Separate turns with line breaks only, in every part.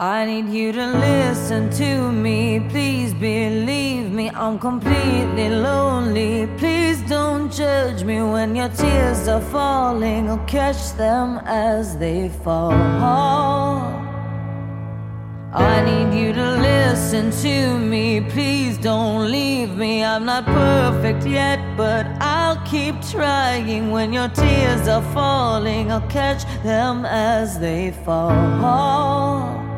I need you to listen to me. Please believe me, I'm completely lonely. Please don't judge me when your tears are falling. I'll catch them as they fall. I need you to listen to me. Please don't leave me. I'm not perfect yet, but I'll keep trying. When your tears are falling, I'll catch them as they fall.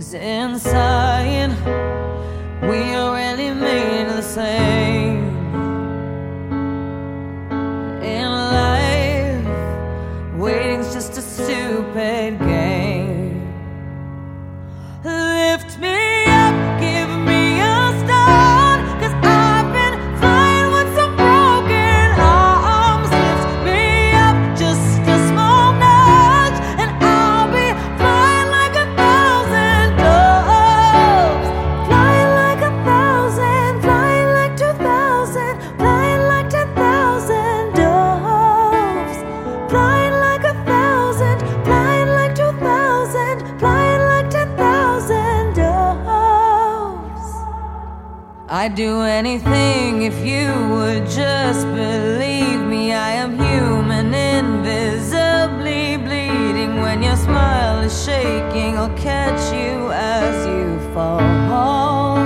Cause inside, we are really made the same. In life, waiting's just a stupid game. I'd do anything if you would just believe me. I am human, invisibly bleeding. When your smile is shaking, I'll catch you as you fall.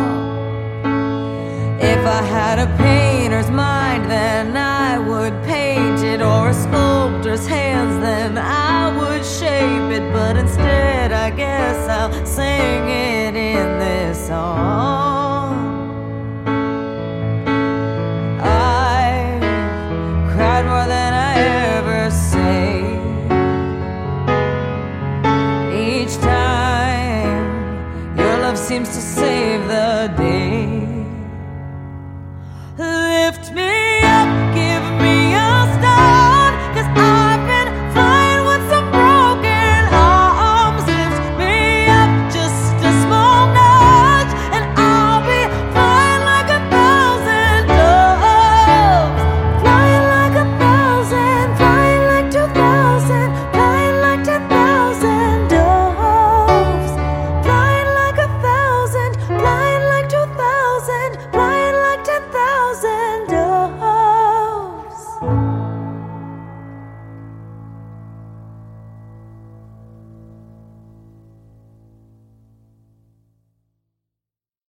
If I had a painter's mind, then I would paint it, or a sculptor's hands, then I would shape it. But instead, I guess I'll sing it in this song. seems to save the day.